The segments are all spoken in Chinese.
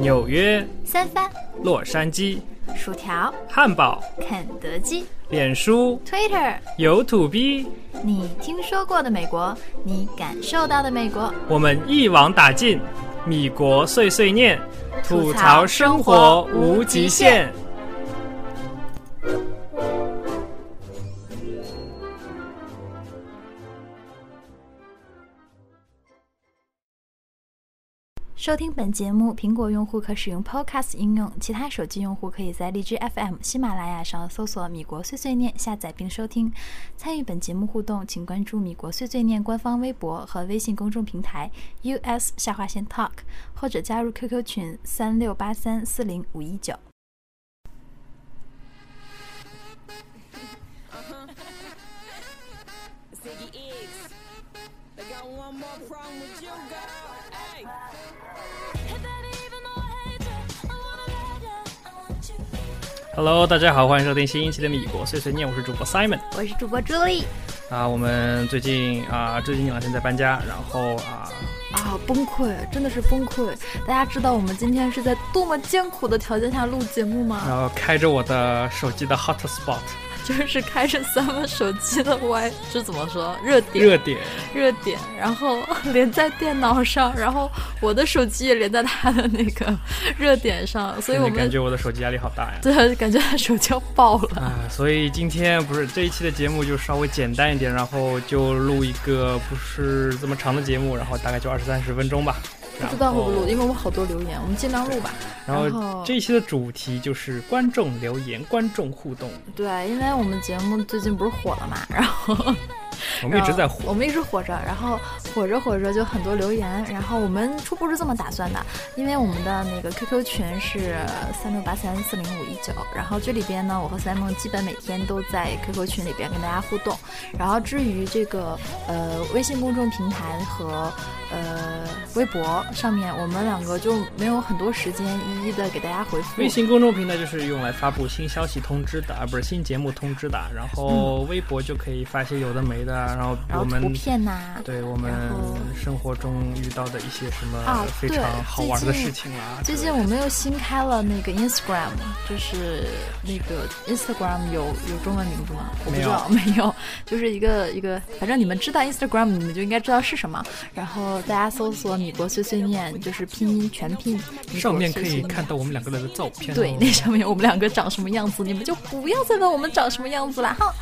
纽约、三藩、洛杉矶、薯条、汉堡、肯德基、脸书、Twitter，有土逼，你听说过的美国，你感受到的美国，我们一网打尽，米国碎碎念，吐吐槽槽生生活活无极限收听本节目，苹果用户可使用 Podcast 应用，其他手机用户可以在荔枝 FM、喜马拉雅上搜索“米国碎碎念”下载并收听。参与本节目互动，请关注米国碎碎念官方微博和微信公众平台 US 下划线 Talk，或者加入 QQ 群三六八三四零五一九。Hello，大家好，欢迎收听新一期的米国碎碎念，我是主播 Simon 我是主播朱莉啊。我们最近啊，最近两天在搬家，然后啊，啊，崩溃，真的是崩溃！大家知道我们今天是在多么艰苦的条件下录节目吗？然后开着我的手机的 Hotspot 就是开着咱们手机的 Y，这怎么说？热点，热点，热点，然后 连在电脑上，然后我的手机也连在他的那个热点上，所以我感觉我的手机压力好大呀。对感觉他手机要爆了。啊，所以今天不是这一期的节目就稍微简单一点，然后就录一个不是这么长的节目，然后大概就二十三十分钟吧。不知道会不会录，因为我们好多留言，我们尽量录吧。然后然后这一期的主题就是观众留言、观众互动。对，因为我们节目最近不是火了嘛，然后我们一直在火我，们一直火着，然后火着火着就很多留言，然后我们初步是这么打算的，因为我们的那个 QQ 群是三六八三四零五一九，然后这里边呢，我和 Simon 基本每天都在 QQ 群里边跟大家互动，然后至于这个呃微信公众平台和呃微博上面，我们两个就没有很多时间一一的给大家回复。微信公众平台就是用来发布新消息通知的，而不是新节目通知的。然后微博就可以发些有的没的，然后然后图我们片呐、对我们生活中遇到的一些什么啊非常好玩的事情啦。最近我们又新开了那个 Instagram，就是那个 Instagram 有有中文名字吗？我不知道，没有，就是一个一个，反正你们知道 Instagram，你们就应该知道是什么。然后大家搜索“米国碎碎念”，就是拼音全拼。上面可以看到我们两个人的照片、哦。对，那上面我们两个长什么样子，你们就不要再问我们长什么样子了哈。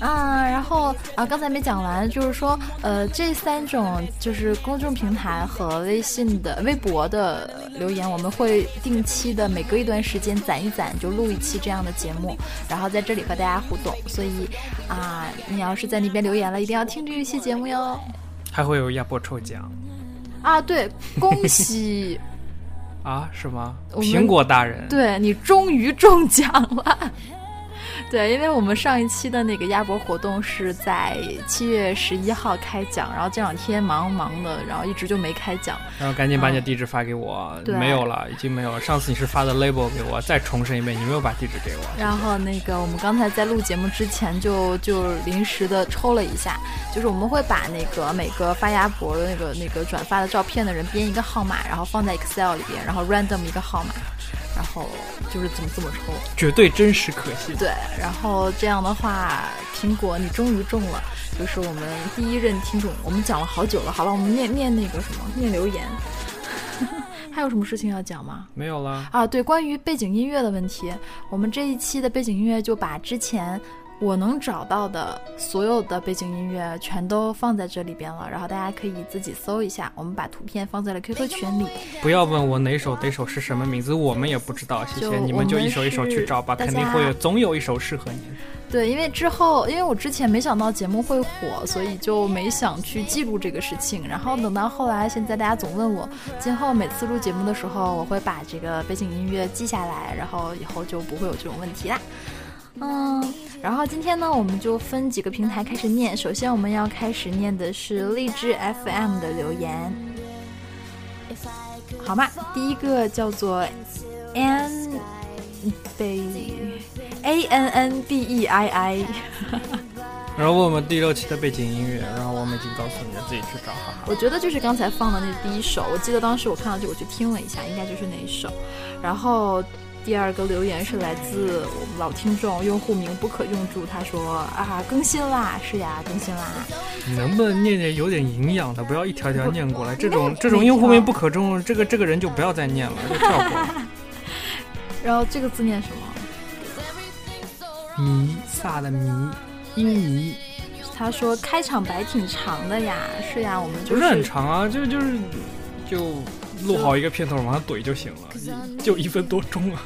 啊，然后啊，刚才没讲完，就是说，呃，这三种就是公众平台和微信的、微博的留言，我们会定期的每隔一段时间攒一攒，就录一期这样的节目，然后在这里和大家互动。所以啊，你要是在那边留言了，一定要听这一期节目哟。还会有亚波抽奖啊，对，恭喜！啊？是吗？苹果大人，对你终于中奖了。对，因为我们上一期的那个鸭脖活动是在七月十一号开奖，然后这两天忙忙的，然后一直就没开奖。然后赶紧把你的地址发给我。对没有了，已经没有了。上次你是发的 label 给我，再重申一遍，你没有把地址给我。然后那个我们刚才在录节目之前就就临时的抽了一下，就是我们会把那个每个发鸭脖的那个那个转发的照片的人编一个号码，然后放在 Excel 里边，然后 random 一个号码，然后就是怎么这么抽。绝对真实可信。对，然后这样的话，苹果你终于中了，就是我们第一任听众，我们讲了好久了。好了，我们念念那个什么，念留言。还有什么事情要讲吗？没有了。啊，对，关于背景音乐的问题，我们这一期的背景音乐就把之前我能找到的所有的背景音乐全都放在这里边了，然后大家可以自己搜一下。我们把图片放在了 QQ 群里，不要问我哪首哪首是什么名字，我们也不知道。谢就谢你们，就一首一首去找吧，肯定会有，总有一首适合你。对，因为之后，因为我之前没想到节目会火，所以就没想去记录这个事情。然后等到后来，现在大家总问我，今后每次录节目的时候，我会把这个背景音乐记下来，然后以后就不会有这种问题啦。嗯，然后今天呢，我们就分几个平台开始念。首先，我们要开始念的是荔枝 FM 的留言，好吗？第一个叫做 An b A N N B E I I，然后问我们第六期的背景音乐，然后我们已经告诉你了，自己去找，哈哈。我觉得就是刚才放的那第一首，我记得当时我看到这个，我去听了一下，应该就是那一首。然后第二个留言是来自我们老听众，用户名不可用住，他说啊更新啦，是呀更新啦。你能不能念念有点营养的，不要一条条念过来。这种 这种用户名不可中，这个这个人就不要再念了，就跳过。然后这个字念什么？弥撒的弥，英弥，他说开场白挺长的呀，是呀，我们就不是很长啊，就就是就录好一个片头往上怼就行了，就一分多钟啊。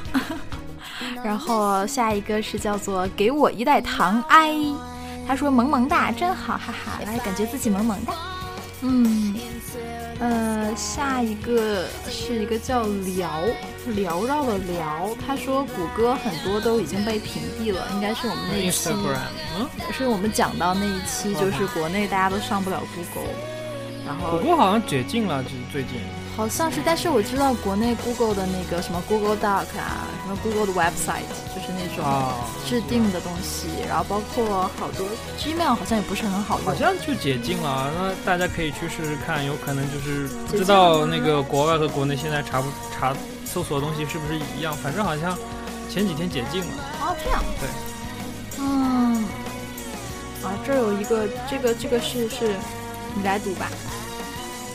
然后下一个是叫做给我一袋糖哎，他说萌萌哒真好，哈哈，来感觉自己萌萌哒。嗯，呃，下一个是一个叫聊缭绕的聊，他说谷歌很多都已经被屏蔽了，应该是我们那一期，Instagram，嗯，是我们讲到那一期，就是国内大家都上不了 Google，然后谷歌好像解禁了，就是最近。好像是，但是我知道国内 Google 的那个什么 Google Doc 啊，什么 Google 的 website，就是那种啊制定的东西，然后包括好多 Gmail 好像也不是很好用。好像就解禁了，那大家可以去试试看，有可能就是不知道那个国外和国内现在查不查搜索的东西是不是一样，反正好像前几天解禁了。哦，这样对，嗯，啊，这有一个，这个这个是是，你来读吧。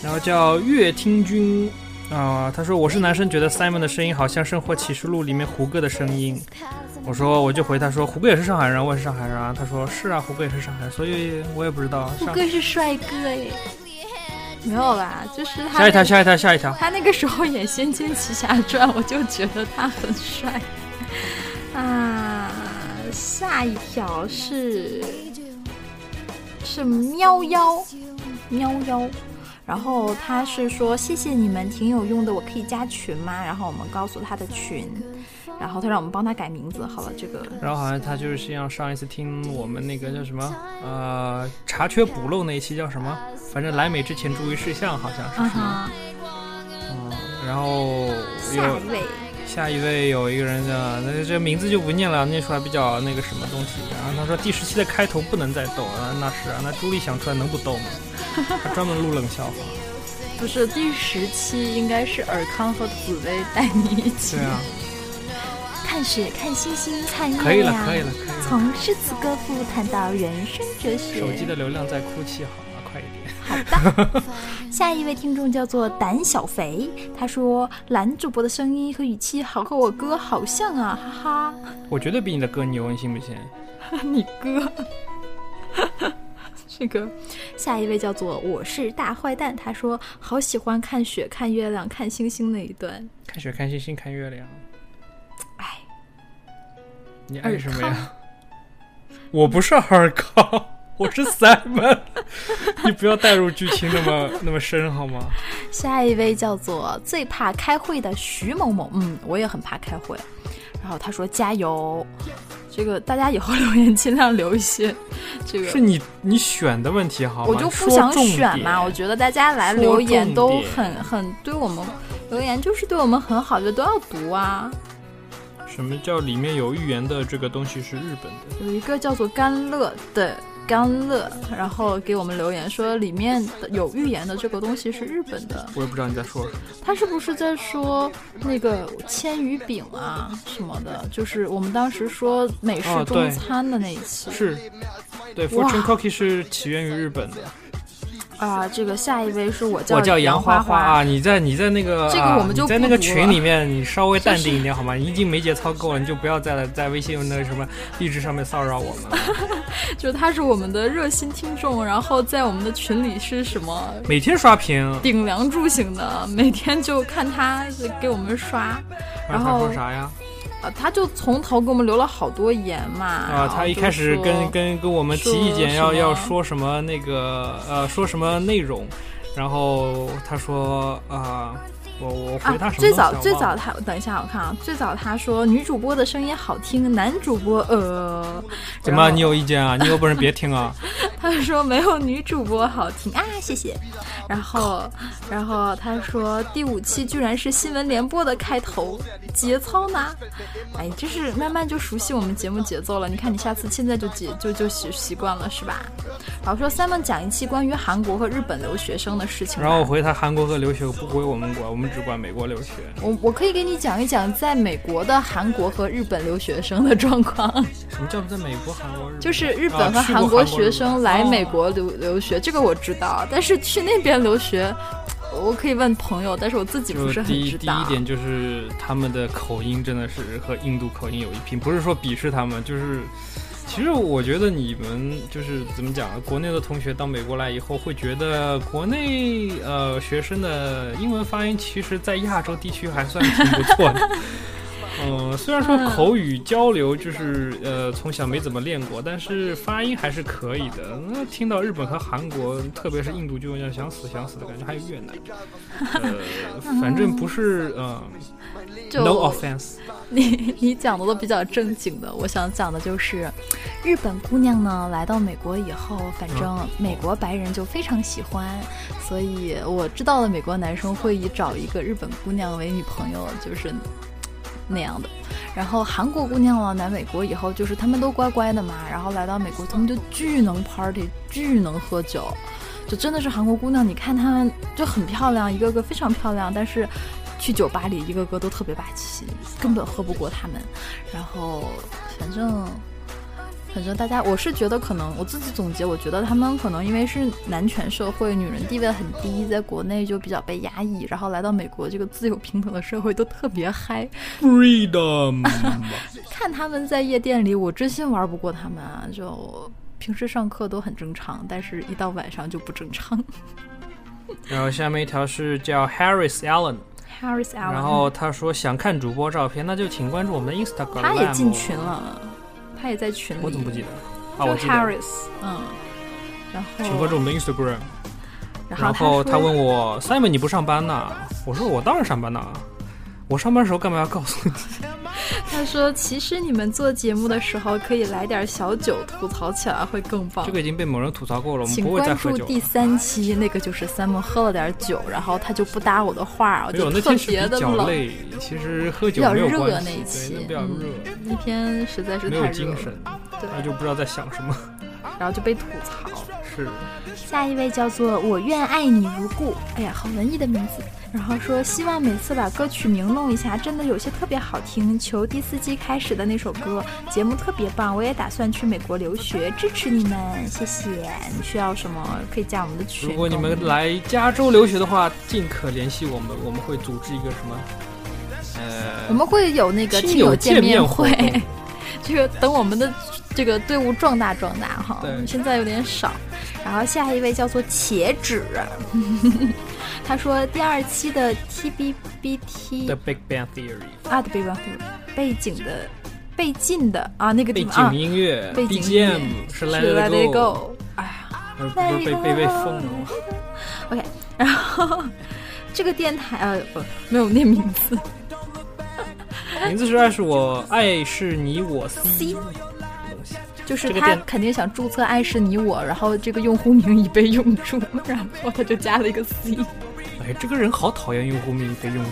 然后叫乐听君啊、他说我是男生，觉得 Simon 的声音好像《生活启示录》里面胡歌的声音。我说我就回他说胡歌也是上海人，我也是上海人啊。他说是啊，胡歌也是上海人，所以我也不知道。胡歌是帅哥哎，没有啦，就是他下一条，下一条，下一条。他那个时候演《仙剑奇侠传》，我就觉得他很帅啊。下一条是是喵妖喵妖，然后他是说谢谢你们，挺有用的，我可以加群吗？然后我们告诉他的群，然后他让我们帮他改名字。好了，这个然后好像他就是像上一次听我们那个叫什么呃查缺补漏那一期叫什么，反正来美之前注意事项好像是什么。嗯然后下一位下一位有一个人的，那这名字就不念了，念出来比较那个什么东西。然后他说第十期的开头不能再逗啊，那是啊，那朱莉想出来能不逗吗？他专门录冷笑话。不是第十期，应该是尔康和紫薇带你一起。对啊，看雪，看星星，看可以了，月亮。可以了，可以了。从诗词歌赋谈到人生哲学。手机的流量在哭泣，好吗？快一点。好的。下一位听众叫做胆小肥，他说蓝主播的声音和语气好和我哥好像啊，哈哈我绝对比你的哥牛，你信不信？你哥。这个下一位叫做我是大坏蛋，他说好喜欢看雪、看月亮、看星星那一段。看雪，看星星，看月亮。哎，你爱什么呀？我不是尔康，我是 Simon。你不要带入剧情那么那么深好吗？下一位叫做最怕开会的徐某某，嗯，我也很怕开会。然后他说加油，这个大家以后留言尽量留一些，这个是你你选的问题好吗？我就不想选嘛。我觉得大家来留言都很很对我们留言就是对我们很好，就都要读啊。什么叫里面有预言的这个东西是日本的？有一个叫做甘乐的甘乐，然后给我们留言说里面的有预言的这个东西是日本的。我也不知道你在说什么。他是不是在说那个千鱼饼啊什么的？就是我们当时说美式中餐的那一期是，对哇，Fortune Cookie 是起源于日本的。啊。这个下一位是我叫我叫杨花花啊，你在你在那个这个啊我们就你在那个群里面，你稍微淡定一点好吗？你已经没节操够了，你就不要再来在微信那个什么励志上面骚扰我们了。就他是我们的热心听众，然后在我们的群里是什么每天刷屏，顶梁柱型的，每天就看他给我们刷，然他后说啥呀？啊，他就从头给我们留了好多言嘛。啊，他一开始跟跟跟我们提意见，要要说什么那个呃说什么内容，然后他说啊、我我啊回他什么、最早最早他等一下我看啊，最早他说女主播的声音好听，男主播呃，怎么你有意见啊？你有本事别听啊！他说没有女主播好听啊，谢谢。然后，然后他说第五期居然是新闻联播的开头，节操呢？哎，就是慢慢就熟悉我们节目节奏了。你看，你下次现在就节就就习习惯了是吧？然后说 Simon 讲一期关于韩国和日本留学生的事情。然后我回他韩国和留学不归我们管，我们只管美国留学。我我可以给你讲一讲在美国的韩国和日本留学生的状况，什么叫在美国、韩国、日本？就是日本和韩国学生来美哦国留留学，这个我知道，但是去那边留学，我可以问朋友，但是我自己不是很知道第一。点就是他们的口音真的是和印度口音有一拼，不是说鄙视他们，就是其实我觉得你们就是怎么讲，国内的同学到美国来以后会觉得国内呃学生的英文发音其实在亚洲地区还算挺不错的。嗯，虽然说口语交流就是呃从小没怎么练过，但是发音还是可以的。那听到日本和韩国，特别是印度，就有点想死想死的感觉，还有越南，呃，反正不是呃就，no offense，你你讲的都比较正经的，我想讲的就是，日本姑娘呢来到美国以后，反正美国白人就非常喜欢，所以我知道的美国男生会以找一个日本姑娘为女朋友，就是那样的。然后韩国姑娘呢来美国以后，就是他们都乖乖的嘛，然后来到美国，他们就巨能 party，巨能喝酒。就真的是韩国姑娘，你看她们就很漂亮，一个个非常漂亮，但是去酒吧里一个个都特别霸气，根本喝不过他们。然后反正反正大家，我是觉得可能我自己总结，我觉得他们可能因为是男权社会，女人地位很低，在国内就比较被压抑，然后来到美国这个自由平等的社会都特别嗨。freedom，看他们在夜店里，我真心玩不过他们啊！就平时上课都很正常，但是一到晚上就不正常。然后下面一条是叫 Harris Allen，Harris Allen，然后他说想看主播照片，那就请关注我们的 Instagram。他也进群，了，他也在群里。我怎么不记得？啊，就我。Harris，嗯，然后请关注我们的 Instagram。然然后他问我 Simon 你不上班呐？我说我当然上班呐。我上班的时候干嘛要告诉你？他说，其实你们做节目的时候可以来点小酒，吐槽起来会更棒。这个已经被某人吐槽过了，我们请不会再关喝酒了。注第三期，那个就是 Simon 喝了点酒，然后他就不搭我的话，我就特别的累，其实喝酒比较没有热关系，那一期对，比较嗯热，那天实在是太热了，有精神，对，那就不知道在想什么。然后就被吐槽。是，下一位叫做我愿爱你如故，哎呀，好文艺的名字。然后说希望每次把歌曲名弄一下，真的有些特别好听。求第四季开始的那首歌，节目特别棒，我也打算去美国留学，支持你们，谢谢。你需要什么可以加我们的群。如果你们来加州留学的话，尽可联系我们，我们会组织一个什么？呃，我们会有那个亲友听友见见面会这个等我们的这个队伍壮大壮大哈，现在有点少。然后下一位叫做茄子，他说第二期的 TBBT The Big Bang Theory 啊的背景背景的背景的啊那个背地方啊景音乐背景音乐 BGM 是是 Let It Go，Go，哎呀呃不是被被被封了。OK，然后这个电台呃不没有念名字，名字是爱是我爱是你我东西？就是他肯定想注册爱是你我，然后这个用户名已被用住，然后他就加了一个 C。哎，这个人好讨厌用户名的用住，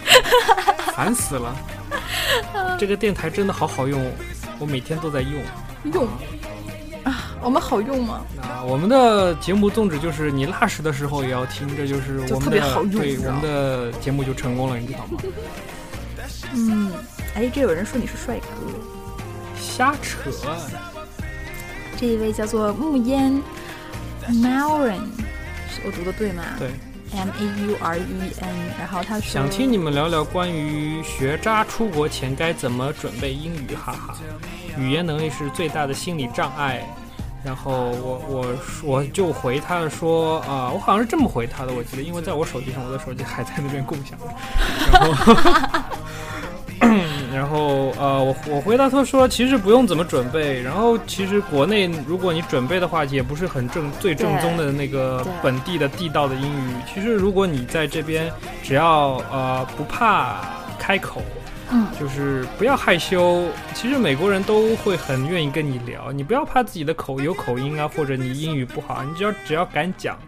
烦死了。这个电台真的好好用，我每天都在用。用啊，我们好用吗？啊，我们的节目宗旨就是你拉屎的时候也要听，这就是我们的特别好用对我们的节目就成功了，你知道吗？嗯，哎，这有人说你是帅哥。瞎扯，这一位叫做木烟 Mauren，我读的对吗？对，，M A U R E N。然后他说想听你们聊聊关于学渣出国前该怎么准备英语，哈哈，语言能力是最大的心理障碍。然后我我我就回他说啊、我好像是这么回他的，我记得，因为在我手机上，我的手机还在那边共享。然后，然后呃，我我回答他说，其实不用怎么准备。然后其实国内如果你准备的话，也不是很正最正宗的那个本地的地道的英语。其实如果你在这边，只要呃不怕开口，嗯就是不要害羞。其实美国人都会很愿意跟你聊，你不要怕自己的口有口音啊，或者你英语不好，你只要只要敢讲，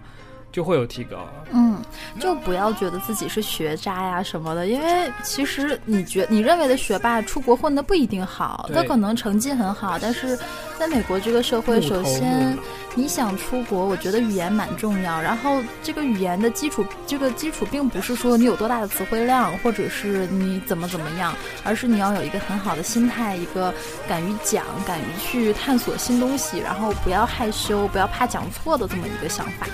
就会有提高。嗯，就不要觉得自己是学渣呀什么的，因为其实你觉你认为的学霸出国混的不一定好，他可能成绩很好，但是在美国这个社会，首先你想出国，我觉得语言蛮重要。然后这个语言的基础，这个基础并不是说你有多大的词汇量，或者是你怎么怎么样，而是你要有一个很好的心态，一个敢于讲、敢于去探索新东西，然后不要害羞，不要怕讲错的这么一个想法。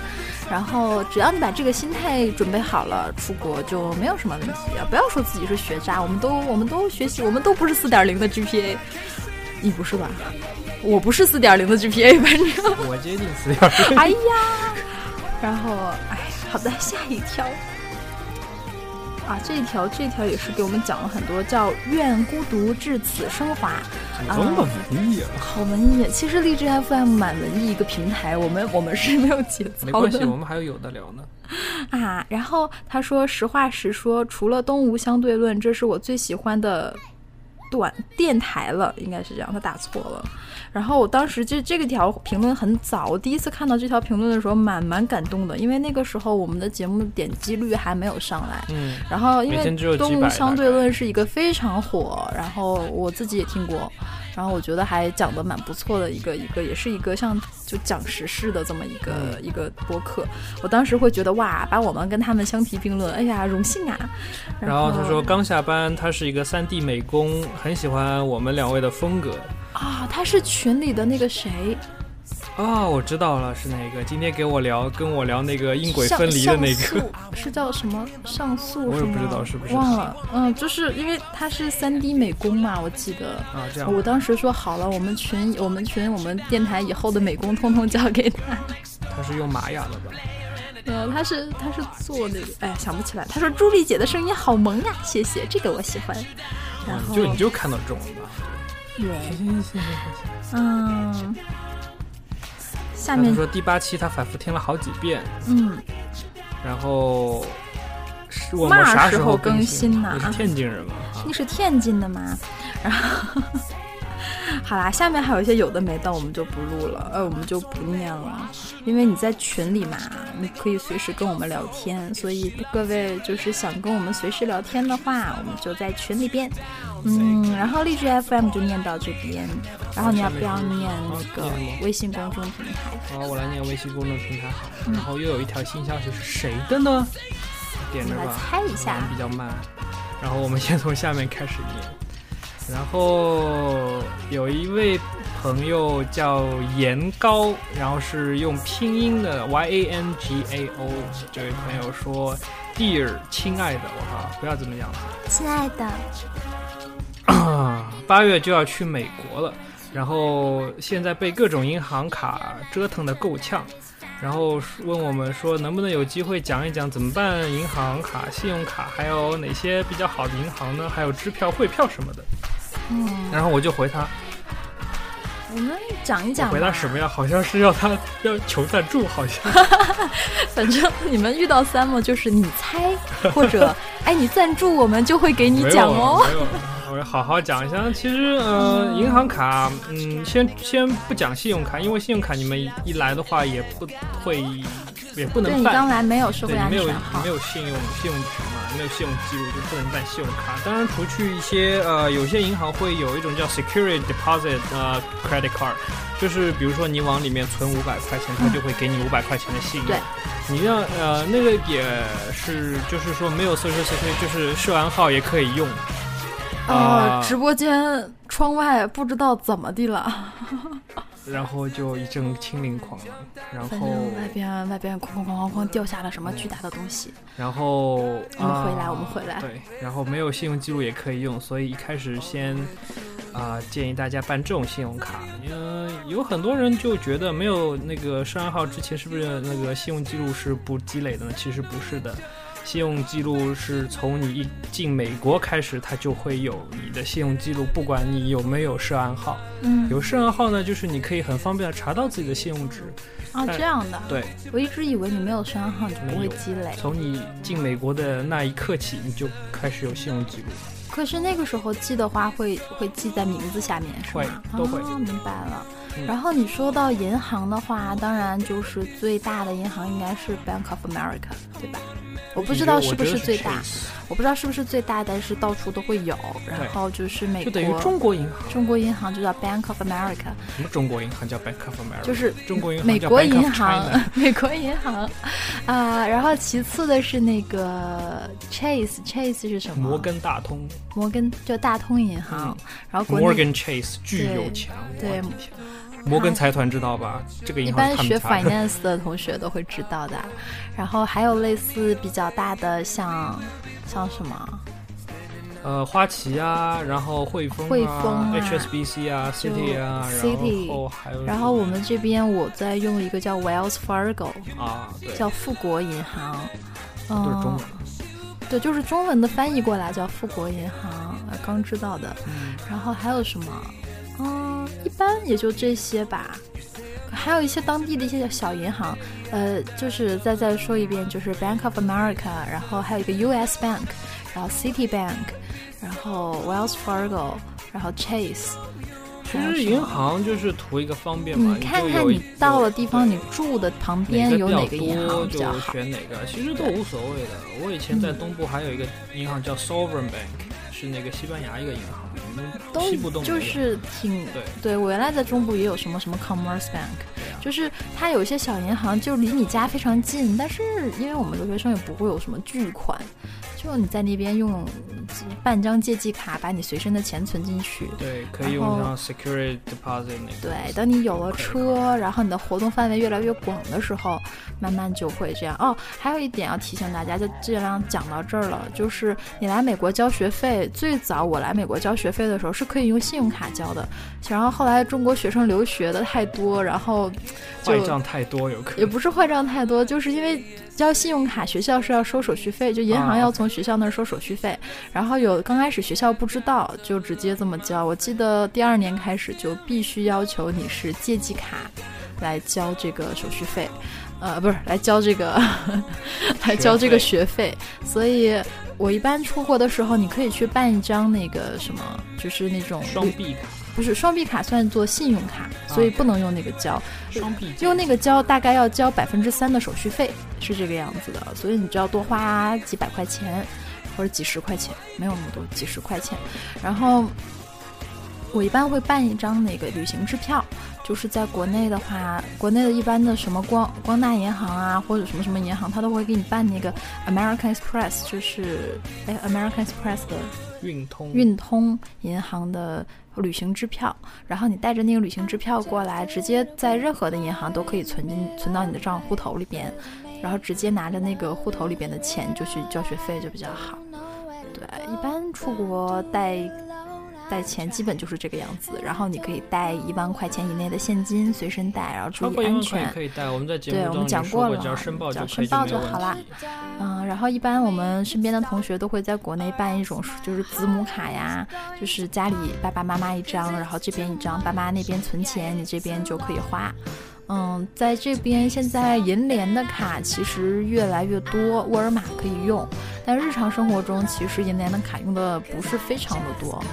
然后只要你把这个心态准备好了，出国就没有什么问题啊！不要说自己是学渣，我们都我们都学习，我们都不是四点零的 GPA，你不是吧？我不是四点零的 GPA，反正。我接近四点零。哎呀，然后哎，好的，下一条啊，这一条这一条也是给我们讲了很多，叫“愿孤独至此升华”，这么文艺啊！好文艺。其实荔枝 FM 蛮文艺一个平台，我们我们是没有节操没关系，的我们还有有的聊呢。啊。然后他说，实话实说，除了东吴相对论，这是我最喜欢的短电台了，应该是这样，他打错了。然后我当时就这个条评论很早，我第一次看到这条评论的时候，蛮蛮感动的，因为那个时候我们的节目点击率还没有上来。嗯，然后因为动物相对论》是一个非常火，然后我自己也听过，然后我觉得还讲的蛮不错的一个一个，也是一个像就讲时事的这么一个、嗯一个播客。我当时会觉得哇，把我们跟他们相提并论，哎呀，荣幸啊！然后他说刚下班，他是一个三 D 美工，很喜欢我们两位的风格。啊，他是群里的那个谁，啊、我知道了，是哪个？今天给我聊，跟我聊那个音轨分离的那个。是叫什么上诉？我也不知道是不是忘了。嗯，就是因为他是三 D 美工嘛，我记得。啊，这样我当时说好了，我们群我们群我们电台以后的美工通通交给他。他是用玛雅的吧？呃，他是他是做那个，哎，想不起来。他说朱莉姐的声音好萌呀，谢谢，这个我喜欢。然后嗯就你就看到这种了吧？对，行行行行行。嗯，下他面说第八期他反复听了好几遍，嗯，然后是我嘛们啥时候更更新呢你是天津人吗？啊你是天津的吗？然后。好啦，下面还有一些有的没的，我们就不录了，呃，我们就不念了，因为你在群里嘛，你可以随时跟我们聊天，所以各位就是想跟我们随时聊天的话，我们就在群里边，嗯，然后荔枝 FM 就念到这边，然后你要不要念那个微信公众平台？好，我来念微信公众平台。嗯然后又有一条新消息是谁的呢？点着我们来吧，猜一下比较慢。然后我们先从下面开始念。然后有一位朋友叫颜高，然后是用拼音的 Y A N G A O。这位朋友说：“Dear，亲爱的，我靠，不要这么样子。”亲爱的，八月就要去美国了，然后现在被各种银行卡折腾的够呛，然后问我们说能不能有机会讲一讲怎么办银行卡、信用卡，还有哪些比较好的银行呢？还有支票、汇票什么的。嗯，然后我就回他，我们讲一讲。回答什么呀？好像是要他要求赞助，好像。反正你们遇到 Sam 就是你猜，或者 哎你赞助我们就会给你没有讲哦。没有，我好好讲一下。其实呃，银行卡，嗯，先先不讲信用卡，因为信用卡你们一一来的话也不会，也不能办。你刚来没有社会对，安没有没，有信用信用值嘛，没有信用记录就不能办信用卡。当然，除去一些呃，有些银行会有一种叫 security deposit 呃 credit card，就是比如说你往里面存五百块钱，它就会给你五百块钱的信用。对你让呃那个也是，就是说没有 social security，就是社安号也可以用。呃啊，直播间窗外不知道怎么的了，然后就一阵清零狂澜，然后外边外边哐哐哐哐哐掉下了什么巨大的东西。然后我们回来啊我们回来对，然后没有信用记录也可以用，所以一开始先啊、建议大家办这种信用卡。嗯、有很多人就觉得没有那个涉案号之前是不是那个信用记录是不积累的呢？其实不是的。信用记录是从你一进美国开始，它就会有你的信用记录，不管你有没有涉案号。嗯，有涉案号呢，就是你可以很方便的查到自己的信用值。啊这样的，对，我一直以为你没有涉案号你就不会积累。从你进美国的那一刻起，你就开始有信用记录。可是那个时候记的话会会记在名字下面是会吗？都会哦，明白了。嗯然后你说到银行的话，当然就是最大的银行应该是 Bank of America，对吧？我不知道是不是最大，我不知道是不是最大，但是到处都会有。然后就是美国，就等于中国银行。中国银行就叫 Bank of America，什么中国银行叫 Bank of America？就是中国银行美国银行 美国银行啊。然后其次的是那个 Chase，Chase 是什么？摩根大通。摩根就大通银行，嗯然后国内 Morgan Chase 巨有钱，对 摩根财团知道吧？这个一银行是般学 finance 的同学都会知道的。然后还有类似比较大的像像什么？呃，花旗啊，然后汇丰、啊、汇丰啊 HSBC 啊，City 啊，City 然后还有然后我们这边我在用一个叫 Wells Fargo，啊，对，叫富国银行，都是中嗯文，。对，就是中文的翻译过来叫富国银行，呃刚知道的。嗯然后还有什么？嗯，一般也就这些吧。还有一些当地的一些小银行，呃，就是再再说一遍，就是 Bank of America，然后还有一个 U.S. Bank，然后 City Bank，然后 Wells Fargo，然后 Chase。其实银行就是图一个方便嘛，你看看你到了地方，你住的旁边有哪哪个个银行比就较好？选哪个，其实都无所谓的。我以前在东部还有一个银行叫 Sovereign Bank，是那个西班牙一个银行，都就是挺对。对我原来在中部也有什么什么 Commerce Bank，啊。就是它有一些小银行就离你家非常近，但是因为我们留学生也不会有什么巨款，就你在那边用办张借记卡把你随身的钱存进去。对，可以用上 security deposit 那个。对，等你有了车，然后你的活动范围越来越广的时候，慢慢就会这样。哦，还有一点要提醒大家，就尽量讲到这儿了，就是你来美国交学费，最早我来美国交学费的时候是可以用信用卡交的，然后后来中国学生留学的太多，然后就坏账太多，有可能。也不是坏账太多，就是因为交信用卡，学校是要收手续费，就银行啊要从学校那儿收手续费。然后有刚开始学校不知道，就直接这么交。我记得第二年开始就必须要求你是借记卡来交这个手续费，呃，不是来交这个 来交这个学费。所以我一般出国的时候，你可以去办一张那个什么，就是那种双币卡，不是双币卡算作信用卡，所以不能用那个交。双币用那个交大概要交百分之三的手续费，是这个样子的，所以你就要多花几百块钱或者几十块钱，没有那么多，几十块钱。然后我一般会办一张那个旅行支票，就是在国内的话，国内的一般的什么光光大银行啊，或者什么什么银行，它都会给你办那个 American Express，就是哎 American Express 的运通运通银行的旅行支票，然后你带着那个旅行支票过来，直接在任何的银行都可以存进存到你的账户头里边，然后直接拿着那个户头里边的钱就去交学费就比较好。对，一般出国带带钱基本就是这个样子，然后你可以带一万块钱以内的现金随身带，然后注意安全。可以带，我们在节目对我们中说过，讲过了只要申报只要就，好啦。嗯，然后一般我们身边的同学都会在国内办一种就是子母卡呀，就是家里爸爸妈妈一张，然后这边一张，爸妈那边存钱，你这边就可以花。嗯，在这边现在银联的卡其实越来越多，沃尔玛可以用，但日常生活中其实银联的卡用的不是非常的多。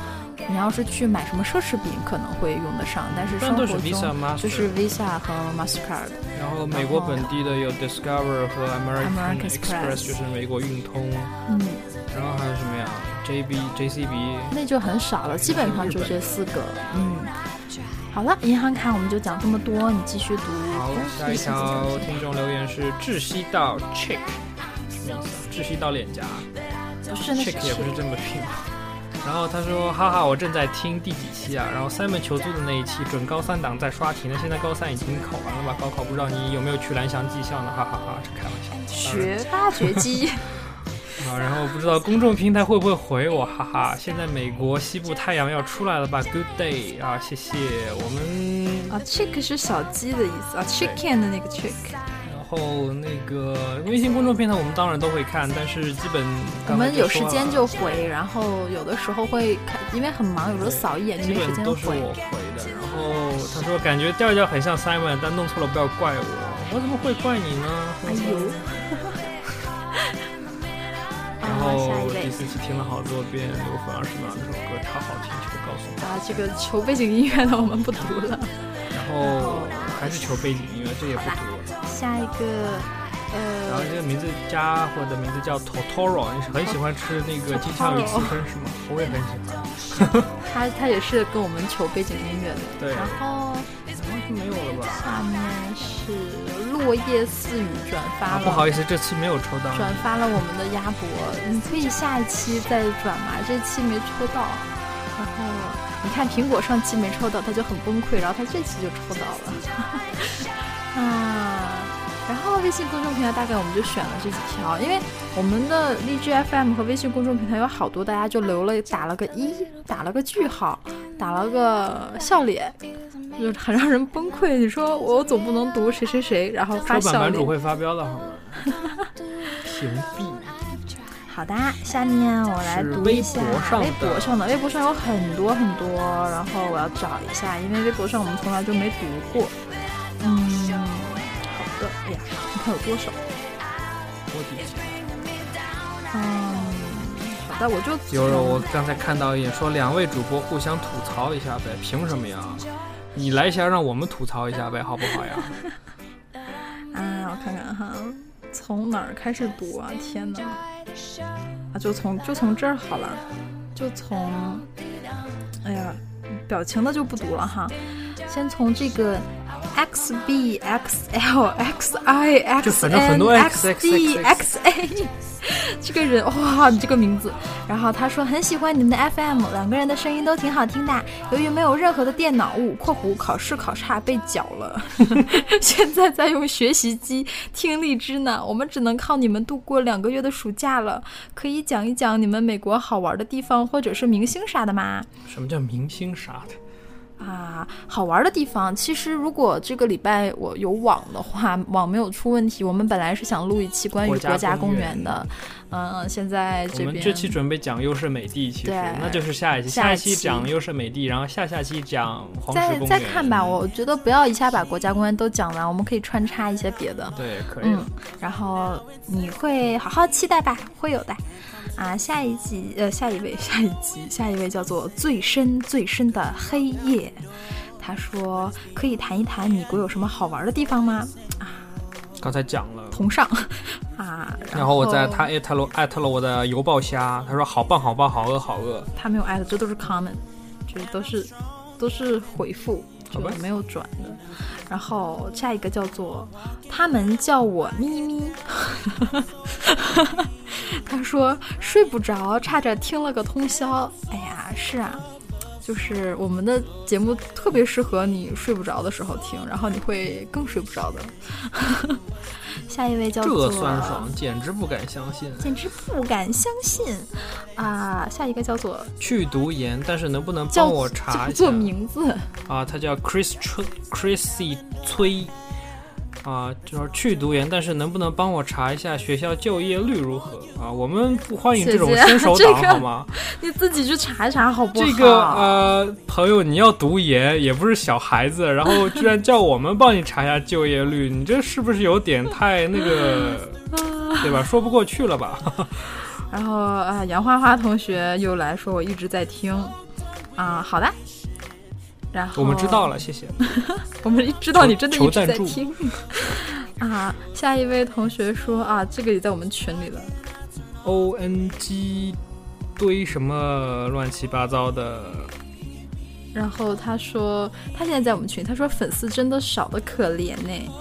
你要是去买什么奢侈品，可能会用得上，但是生活中就是 Visa 和 Mastercard。然后美国本地的有 Discover 和 American Express 就是美国运通，嗯，然后还有什么呀？JB、JCB。那就很少了，基本上就这四个。嗯，好了，银行卡我们就讲这么多，你继续读。好，下一条听众留言是窒息到 check，什么意思啊？窒息到脸颊不是那是，cheek 也不是这么拼。然后他说：“哈哈，我正在听第几期啊？然后 Simon 求助的那一期准高三党在刷题呢，现在高三已经考完了吧？高考不知道你有没有去蓝翔技校呢？哈哈哈，这开玩笑。学霸绝技。啊，然后不知道公众平台会不会回我，哈哈。现在美国西部太阳要出来了吧？Good day 啊，谢谢我们。啊，chick 是小鸡的意思啊，chicken 的那个 chick。然后那个微信公众平台我们当然都会看，但是基本我们有时间就回，然后有的时候会看，因为很忙，有时候扫一眼就基没时间本都是我回。的。然后他说感觉调调很像 Simon，但弄错了不要怪我，我怎么会怪你呢？哎呦，然后 第四期听了好多遍《刘芬二十秒》那首歌超好听，求告诉我。啊，这个求背景音乐的我们不读了。然后还是求背景音乐，这也不读了。下一个，呃然后呃，这个名字家伙的名字叫 Totoro，你是很喜欢吃那个金枪鱼刺身是吗？我也很喜欢。他他也是跟我们求背景音乐的。对然后好像是没有了吧？下面是落叶似雨转发啊，了。不好意思，这期没有抽到。转发了我们的鸭脖，你可以下一期再转嘛，这期没抽到。然后你看苹果上期没抽到，他就很崩溃，然后他这期就抽到了。啊，然后微信公众平台大概我们就选了这几条，因为我们的荔枝 FM 和微信公众平台有好多，大家就留了打了个一，打了个句号，打了个笑脸。就很让人崩溃。你说我总不能读谁谁谁，然后发笑脸说版版主。会发飙的好吗？屏蔽。好的，下面我来读一下微博上的微博上的，微博上有很多很多，然后我要找一下，因为微博上我们从来就没读过。嗯，呀，你看有多少？我的天！嗯，好的，我就有人，我刚才看到一眼说两位主播互相吐槽一下呗，凭什么呀？你来一下让我们吐槽一下呗，好不好呀？啊，我看看哈，从哪儿开始读啊？天哪！啊，就从就从这儿好了，就从，哎呀，表情的就不读了哈，先从这个 x b x l x i 就 x 反正很 n 多 x d X, x a，这个人哇，你这个名字。然后他说很喜欢你们的 FM，两个人的声音都挺好听的。由于没有任何的电脑物（括弧考试考差被缴了），现在在用学习机听荔枝呢，我们只能靠你们度过两个月的暑假了。可以讲一讲你们美国好玩的地方或者是明星啥的吗？什么叫明星啥的？啊，好玩的地方，其实如果这个礼拜我有网的话，网没有出问题，我们本来是想录一期关于国家公公园园的，嗯，现在我们这期准备讲优胜美地，其实那就是下一期，下一期期讲优胜美地，然后下下期讲黄石再公园。再看吧，我觉得不要一下把国家公园都讲完，我们可以穿插一些别的。对，可以嗯。，然后你会好好期待吧，会有的。啊，下一集，呃，下一位，下一集，下一位叫做最深最深的黑夜。他说可以谈一谈米国有什么好玩的地方吗？啊刚才讲了，同上啊，然后我在他艾特了艾特了我的油爆虾，他说好棒好棒，好饿好饿。他没有艾特，这都是 comment，这都是都是回复，就好吧没有转的。然后下一个叫做他们叫我咪咪，他说睡不着，差点听了个通宵。哎呀，是啊。就是我们的节目特别适合你睡不着的时候听，然后你会更睡不着的。下一位叫做这酸爽，简直不敢相信。简直不敢相信啊！下一个叫做去读研，但是能不能帮我查一下做名字，啊？他叫 Chris 崔 Chrissy 崔啊，就是去读研，但是能不能帮我查一下学校就业率如何啊？我们不欢迎这种新手党好吗？你自己去查一查好不好？这个呃，朋友，你要读研也不是小孩子，然后居然叫我们帮你查一下就业率，你这是不是有点太那个，对吧？说不过去了吧？然后啊，杨花花同学又来说，我一直在听啊，好的。然后我们知道，了，谢谢。我们知道你真的一直在听 啊。下一位同学说啊，这个也在我们群里了。O N G 堆什么乱七八糟的，然后他说他现在在我们群，他说粉丝真的少的可怜呢。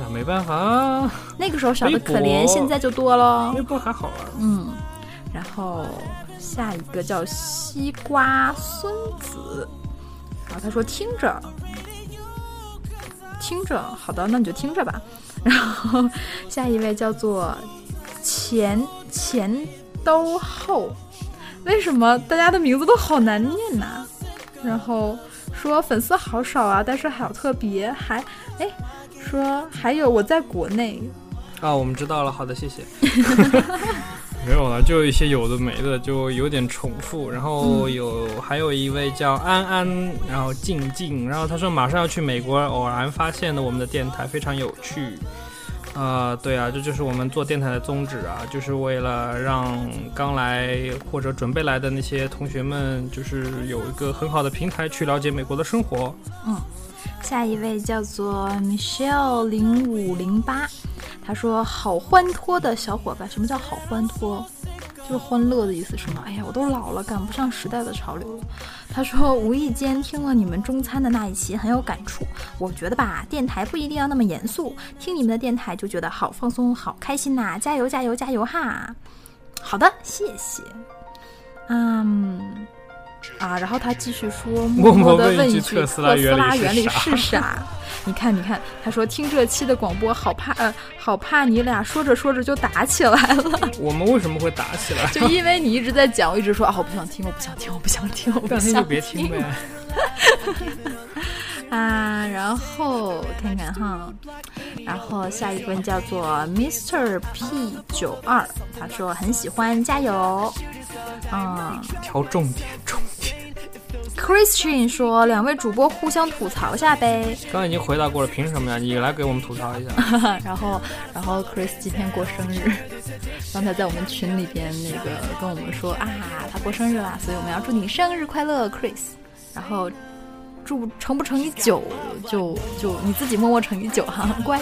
那没办法啊，那个时候少的可怜，现在就多了微。博还好啊。嗯，然后下一个叫西瓜孙子，他说听着，听着，好的，那你就听着吧。然后下一位叫做前前兜后，为什么大家的名字都好难念呐、然后说粉丝好少啊，但是好特别，还哎说还有我在国内，啊，我们知道了，好的，谢谢。没有了，就一些有的没的，就有点重复。然后有、还有一位叫安安，然后静静，然后他说马上要去美国，偶然发现了我们的电台非常有趣。呃，对啊，这就是我们做电台的宗旨啊，就是为了让刚来或者准备来的那些同学们，就是有一个很好的平台去了解美国的生活。嗯下一位叫做 Michelle 零五零八，他说好欢脱的小伙伴，什么叫好欢脱？就是欢乐的意思是吗？哎呀，我都老了，赶不上时代的潮流。他说无意间听了你们中餐的那一期，很有感触。我觉得吧，电台不一定要那么严肃，听你们的电台就觉得好放松、好开心呐、加油加油加油哈！好的，谢谢。嗯。啊，然后他继续说，默默的问一句：“特斯拉原理是啥？”你看，你看，他说听这期的广播，好怕，呃，好怕你俩说着说着就打起来了。我们为什么会打起来？就因为你一直在讲，我一直说啊，我不想听，我不想听，我不想听，我不想听，就别听呗。啊，然后看看哈，然后下一位叫做 Mr P 九二，他说很喜欢，加油。嗯，挑重点，重点。Christian 说：“两位主播互相吐槽下呗。刚刚已经回答过了，凭什么呀？你来给我们吐槽一下。然后，然后 Chris 今天过生日，刚才在我们群里边那个跟我们说啊，他过生日啦，所以我们要祝你生日快乐，Chris。然后祝乘不乘以九，就就你自己默默乘以九哈，乖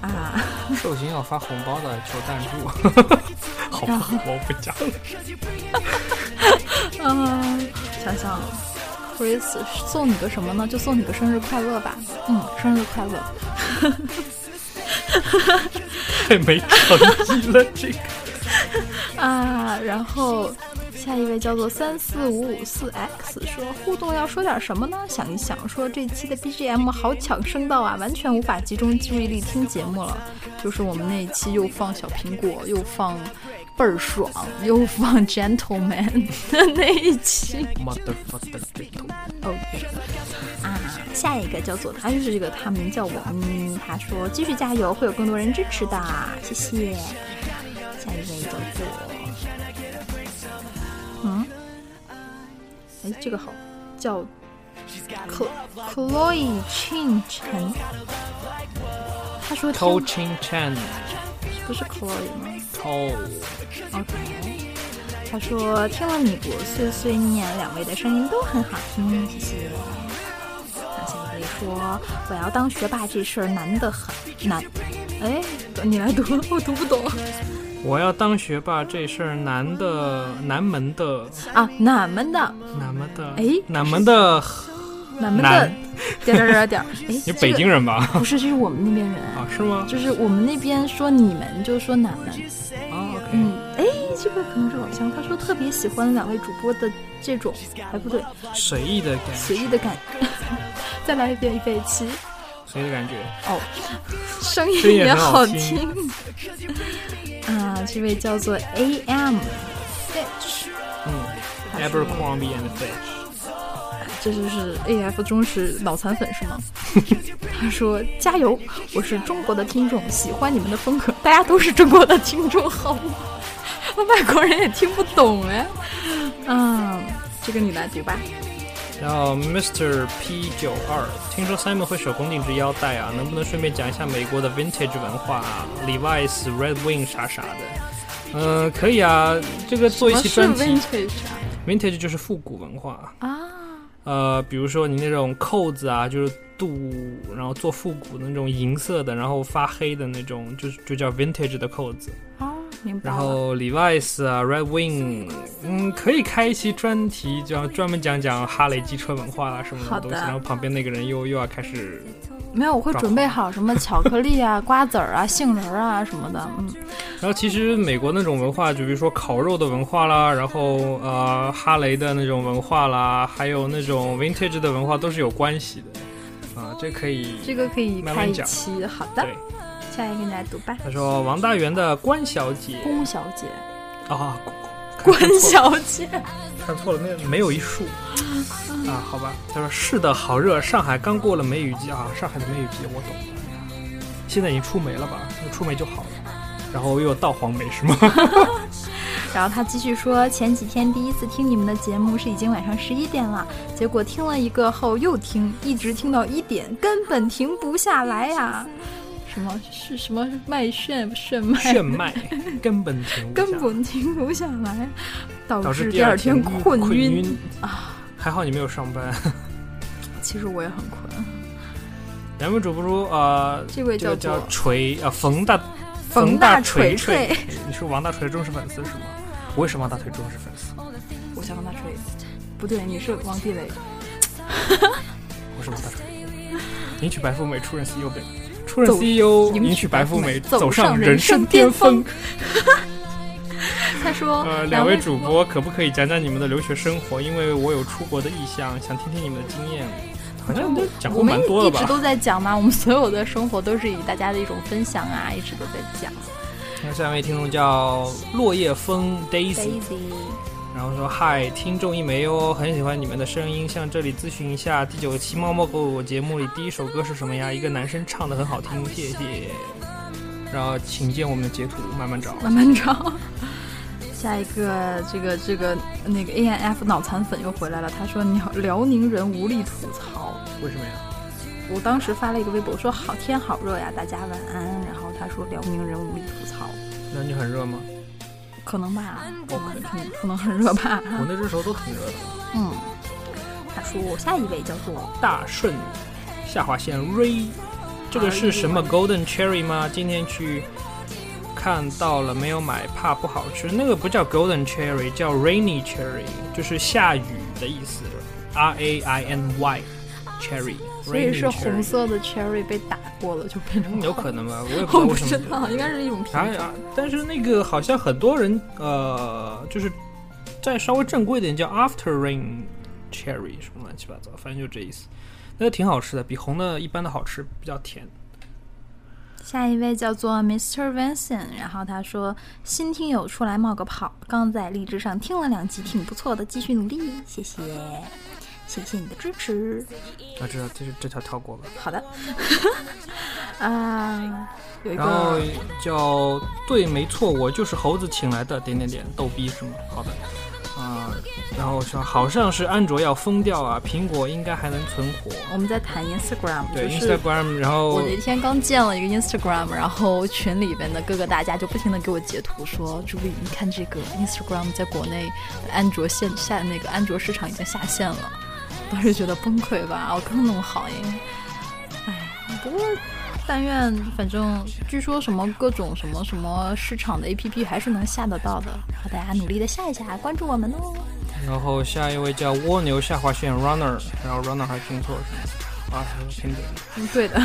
啊。寿星要发红包的，求赞助。好吧，我不讲了。嗯，想想。Chris 送你个什么呢？就送你个生日快乐吧。嗯，生日快乐。太没诚意了，这个。啊，然后下一位叫做三四五五四 X 说互动要说点什么呢？想一想，说这期的 BGM 好抢声道啊，完全无法集中注意力听节目了。就是我们那一期又放小苹果，又放。倍儿爽，又放 gentleman 的那一期。OK，啊，下一个叫做他就是这个，他名叫我，嗯，他说继续加油，会有更多人支持的，谢谢。下一位叫做，哎，这个好，叫克 Chloe Chin Chen，他说偷 Chin Chen。不是 Chloe 吗？哦，OK。他说听了米国碎碎念，两位的声音都很好听，谢谢。那下一位说我要当学霸这事儿难得很难。哎，你来读，我读不懂。我要当学霸这事儿难的难门的啊，哪门的？哪门的？哎，哪门的？哪门的？点点点点，哎，你北京人吧？不是，这是我们那边人啊？是吗？就是我们那边说你们就说哪门。哦，嗯，哎，这个可能是老乡。他说特别喜欢两位主播的这种，哎，不对，随意的感觉，随意的感觉。再来一遍，预备起。随意的感觉。哦，声音也好听。啊，这位叫做 A M Fitch。嗯，Abercrombie and Fitch。这就是 A F 忠实脑残粉是吗？他说：“加油，我是中国的听众，喜欢你们的风格。大家都是中国的听众，好吗？外国人也听不懂哎。嗯，这个你来读吧。然后 Mr. P 九二，听说 Simon 会手工定制腰带啊，能不能顺便讲一下美国的 Vintage 文化啊，Levi's、Red Wing 啥啥的？嗯，可以啊，这个做一期专题。Vintage 啊，Vintage 就是复古文化啊。呃，比如说你那种扣子啊，就是镀，然后做复古的那种银色的，然后发黑的那种，就是就叫 vintage 的扣子。啊，明白。然后 Levi's 啊，Red Wing，嗯，可以开一期专题，就专门讲讲哈雷机车文化啦什么的东西。然后旁边那个人又又要开始。没有，我会准备好什么巧克力啊、瓜子儿啊、杏仁啊什么的，嗯。然后其实美国那种文化，就比如说烤肉的文化啦，然后呃哈雷的那种文化啦，还有那种 vintage 的文化都是有关系的，啊，这可以这个可以开一期。好的，下一个你来读吧。他说王大元的关小姐，龚小姐啊，关小姐，看错了，那没有一竖。啊，好吧，他说是的，好热，上海刚过了梅雨季啊，上海的梅雨季我懂了，现在已经出梅了吧？出梅就好了，然后又到黄梅是吗？然后他继续说，前几天第一次听你们的节目是已经晚上十一点了，结果听了一个后又听，一直听到一点，根本停不下来呀、啊。什么是什么麦炫炫麦炫麦根本停根本停不下来，导导致致第二天困困晕啊。还好你没有上班。其实我也很困。两位主播呃，这位叫叫做锤呃冯大冯大大锤锤锤，你是王大锤的忠实粉丝是吗？我也是王大锤忠实粉丝，我想王大锤，不对，你是王地雷。我是王大锤。迎娶白富美，出任 CEO 呗，出任 CEO，迎娶白富美，走走上上人生生巅峰峰。他说：“呃，两位主播可不可以讲讲你们的留学生活？因为我有出国的意向，想听听你们的经验。好像都讲过我们蛮多的吧？一直都在讲嘛，我们所有的生活都是以大家的一种分享啊，一直都在讲。那下一位听众叫落叶风 Daisy，Daisy，然后说嗨，听众一枚哦，很喜欢你们的声音，向这里咨询一下第九期猫猫狗狗节目里第一首歌是什么呀？一个男生唱的很好听，谢谢。然后请见我们的截图，慢慢找。慢慢找。下一个，这个这个那个 A N F 脑残粉又回来了，他说：“你好，辽宁人无力吐槽。为什么呀？”我当时发了一个微博说：“好天好热呀，大家晚安。”然后他说：“辽宁人无力吐槽。那你很热吗？”可能吧，我可能可能很热吧。我那只手都挺热的。嗯，他说下一位叫做大顺下划线 Ray，这个是什么 Golden Cherry 吗？今天去看到了，没有买，怕不好吃。那个不叫 Golden Cherry，叫 Rainy Cherry，就是下雨的意思。R A I N Y Cherry，所以是红色的 cherry 被打过了就变成嗯有可能吧，我也不知道我 不为什么。知道，应该是一种品种。但是那个好像很多人呃，就是再稍微正规一点叫 After Rain Cherry 什么乱七八糟，反正就这意思。那个挺好吃的，比红的一般的好吃，比较甜。下一位叫做 Mr. Vincent，然后他说新听友出来冒个泡，刚在荔枝上听了两集，挺不错的，继续努力，谢谢，谢谢你的支持。啊，这这这条跳过吧。好的，啊，有一然后个叫对，没错，我就是猴子请来的，点点点，逗逼是吗？好的，啊、然后说好像是安卓要疯掉啊，苹果应该还能存活。我们在谈 Instagram，对就是 Instagram，然后我那天刚建了一个 Instagram，然后群里边的各个大家就不停的给我截图说，朱莉，你看这个 Instagram 在国内安卓线下那个安卓市场已经下线了，当时觉得崩溃吧，我刚弄好耶，哎，不过但愿反正据说什么各种什么什么市场的 APP 还是能下得到的，好，大家努力的下一下，关注我们哦。然后下一位叫蜗牛下划线 Runner，然后 Runner 还拼错是吗？啊，拼对了。嗯，对的，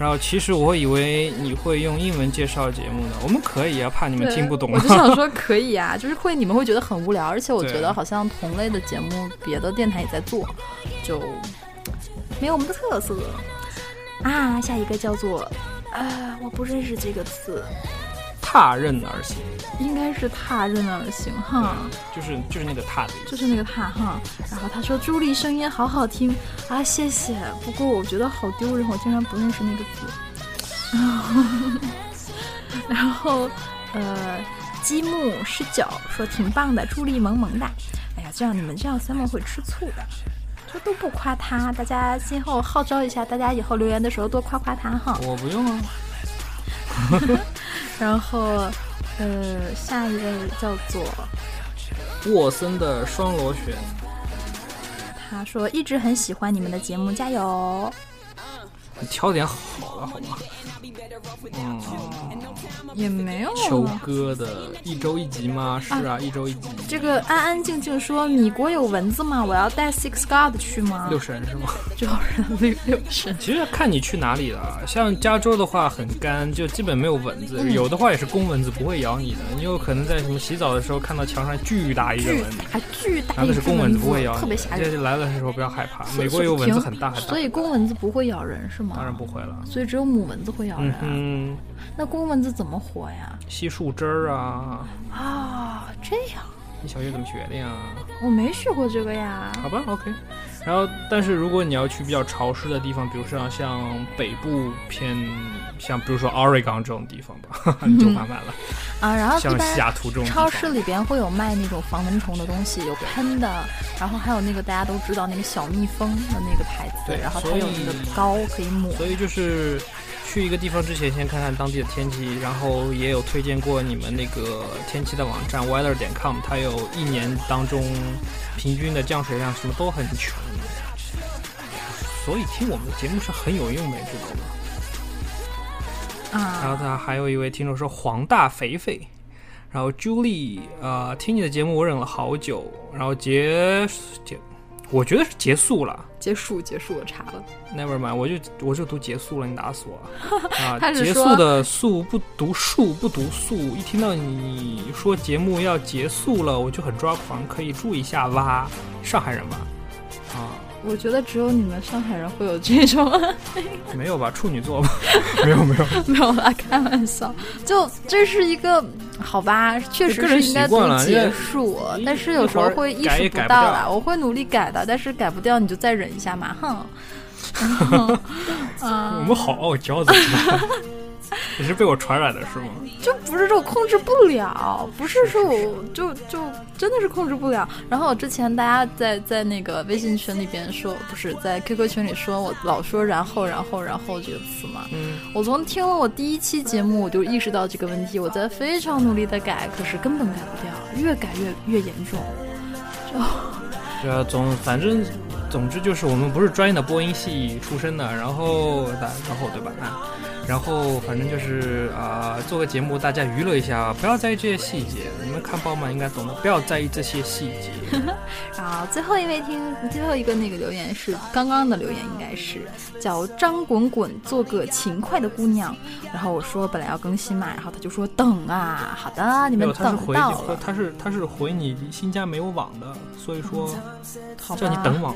然后其实我会以为你会用英文介绍节目呢，我们可以啊，怕你们听不懂我就想说可以啊，就是会你们会觉得很无聊，而且我觉得好像同类的节目别的电台也在做，就没有我们的特色。啊。下一个叫做啊，我不认识这个词，踏刃而行，应该是踏任而行哈，就是就是那个踏的意思。就是那个踏哈。然后他说朱莉声音好好听啊，谢谢。不过我觉得好丢人，我竟然不认识那个字。然后呃，积木十九说挺棒的，朱莉萌萌哒。哎呀，这样你们这样 Simon 会吃醋的。这都不夸他，大家今后号召一下，大家以后留言的时候多夸夸他哈。我不用啊，然后，呃，下一位叫做沃森的双螺旋，他说一直很喜欢你们的节目，加油！你挑点好的好吗？嗯，也没有秋哥的一周一集吗？是啊，一周一集。这个安安静静说：“米国有蚊子吗？我要带 Six God 去吗六神是吗？？”就人六六神。其实看你去哪里了。像加州的话很干，就基本没有蚊子，嗯有的话也是公蚊子，不会咬你的。你有可能在什么洗澡的时候看到墙上巨大一个蚊子，还巨大那是一只公蚊子，不会咬你。特别吓人。这来的时候不要害怕，美国有蚊子很大很大。所以公蚊子不会咬人是吗？当然不会了。所以只有母蚊子会咬人嗯那公蚊子怎么活呀？吸树枝儿啊，啊，这样，你小学怎么学的呀？我没学过这个呀。好吧，OK。然后，但是如果你要去比较潮湿的地方，比如说像北部偏，像比如说 Oregon 这种地方吧，你就麻烦了。啊，然后一像西雅般图这种超市里边会有卖那种防蚊虫的东西，有喷的，然后还有那个大家都知道那个小蜜蜂的那个牌子，对然后它有那个膏可以抹。所以就是去一个地方之前，先看看当地的天气，然后也有推荐过你们那个天气的网站 weather 点 com，它有一年当中平均的降水量什么都很全，所以听我们的节目是很有用的，知道吗？然后啊，他还有一位听众说黄大肥肥，然后 Julie 呃，听你的节目我忍了好久，然后结结，我觉得是结束了。结束结束，我查了。Never mind，我就我就读结束了，你打死我啊！结束的束不读数不读数，一听到你说节目要结束了，我就很抓狂，可以注意一下哇，上海人吧？啊，我觉得只有你们上海人会有这种，没有吧？处女座吧？没有没有，没有啦，开玩笑。就这是一个好吧，确实是应该习惯了读结束，但是有时候会意识不到啦。我会努力改的，但是改不掉你就再忍一下嘛，哼。啊，我们好傲娇的，你是被我传染的是吗？就不是说我控制不了，不是说我就就真的是控制不了。然后我之前大家在在那个微信群里边说，不是在 QQ 群里说我老说然后然后然后这个词嘛。嗯，我从听了我第一期节目，我就意识到这个问题，我在非常努力的改，可是根本改不掉，越改越越严重。就对啊，总反正总之就是我们不是专业的播音系出身的，然后然后对吧？啊，然后反正就是啊、做个节目，大家娱乐一下，不要在意这些细节。你们看报嘛应该懂的，不要在意这些细节。啊，最后一位听最后一个那个留言是刚刚的留言，应该是叫张滚滚，做个勤快的姑娘。然后我说本来要更新嘛，然后他就说等啊，好的，你们等到了，他是他是回你新家没有网的，所以说好叫你等网。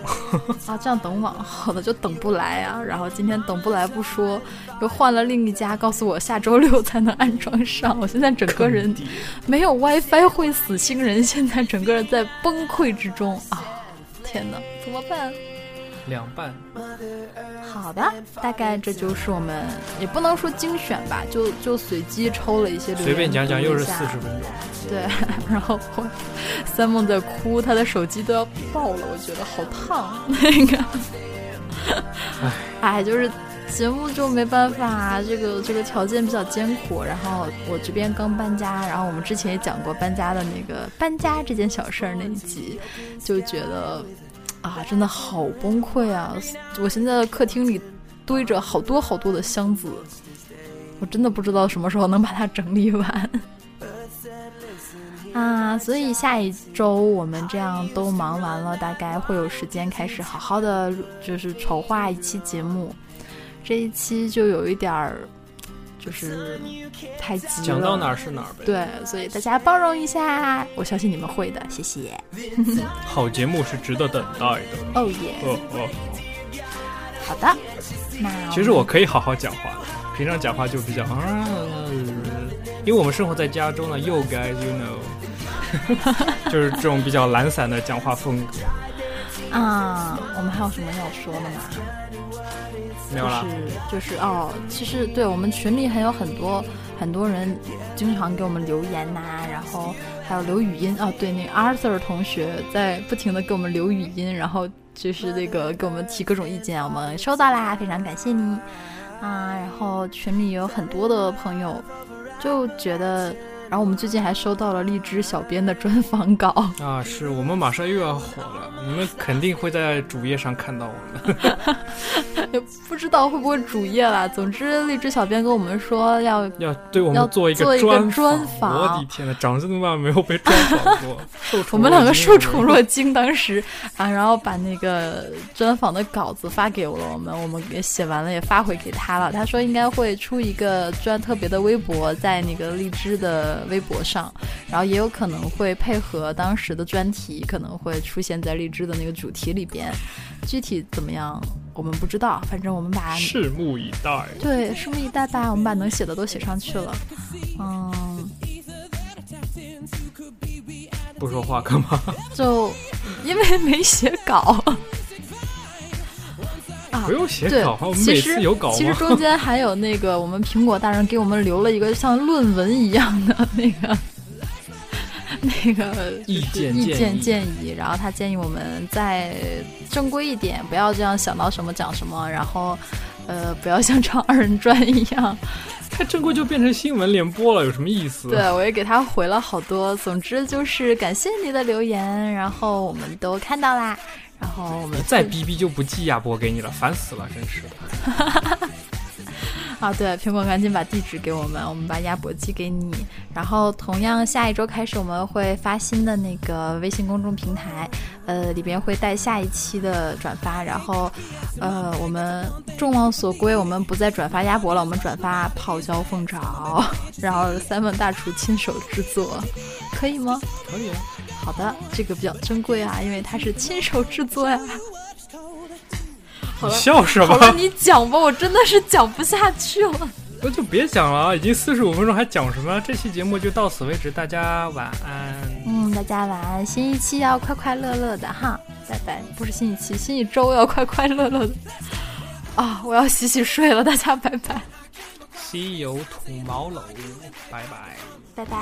啊，这样等网，好的就等不来啊。然后今天等不来不说，又换了另一家，告诉我下周六才能安装上。我现在整个人没有 WiFi 会死星人，现在整个人在崩溃之中啊！天哪，怎么办？两半，好的，大概这就是我们也不能说精选吧，就就随机抽了一些随便讲讲又是四十分钟。对，然后我三梦在哭，他的手机都要爆了，我觉得好烫。那个，哎，就是节目就没办法，这个这个条件比较艰苦。然后我这边刚搬家，然后我们之前也讲过搬家的那个搬家这件小事儿那一集，就觉得啊，真的好崩溃啊！我现在的客厅里堆着好多好多的箱子，我真的不知道什么时候能把它整理完。啊，所以下一周我们这样都忙完了，大概会有时间开始好好的就是筹划一期节目。这一期就有一点儿，就是太急了。讲到哪儿是哪儿呗。对，所以大家包容一下，我相信你们会的，谢谢。好节目是值得等待的。哦耶，哦哦，好的，那其实我可以好好讲话的，平常讲话就比较啊，因为我们生活在加州呢，You guys you know，就是这种比较懒散的讲话风格。啊，我们还有什么要说的吗？就是就是哦，其实对我们群里还有很多很多人经常给我们留言呐、然后还有留语音哦，对，那个 Arthur 同学在不停的给我们留语音，然后就是那个给我们提各种意见，我们收到啦，非常感谢你啊。然后群里有很多的朋友就觉得，然后我们最近还收到了荔枝小编的专访稿，啊，是我们马上又要火了，你们肯定会在主页上看到我们。也不知道会不会主页啦。总之，荔枝小编跟我们说要要对我们做一做一个专专访，我的天呐，长这么大没有被专访过，我们两个受宠若惊，当时啊，然后把那个专访的稿子发给了我们，我们也写完了，也发回给他了。他说应该会出一个专特别的微博在那个荔枝的微博上，然后也有可能会配合当时的专题，可能会出现在荔枝的那个主题里边。具体怎么样，我们不知道，反正我们把拭目以待。对拭目以待吧，我们把能写的都写上去了。嗯，不说话干嘛？就因为没写稿。啊不用写对稿，我们其实每次有稿其实？中间还有那个我们苹果大人给我们留了一个像论文一样的那个那个意见意见建议，然后他建议我们再正规一点，不要这样想到什么讲什么，然后呃，不要像唱二人转一样。太正规就变成新闻联播了，有什么意思？对，我也给他回了好多。总之就是感谢你的留言，然后我们都看到啦。然后我们再逼逼就不寄亚波给你了，烦死了，真是。啊，对，苹果赶紧把地址给我们，我们把鸭脖寄给你。然后同样，下一周开始我们会发新的那个微信公众平台，呃，里边会带下一期的转发。然后，呃，我们众望所归，我们不再转发鸭脖了，我们转发泡椒凤爪，然后三问大厨亲手制作，可以吗？可以。好的，这个比较珍贵啊，因为它是亲手制作呀。好了笑什么？好了，你讲吧，我真的是讲不下去了。那就别讲了啊，已经四十五分钟，还讲什么？这期节目就到此为止，大家晚安。嗯，大家晚安。新一期要快快乐乐的哈，拜拜。不是新一期，新一周要快快乐乐的。啊，我要洗洗睡了，大家拜拜。西游土毛楼，拜拜。拜拜。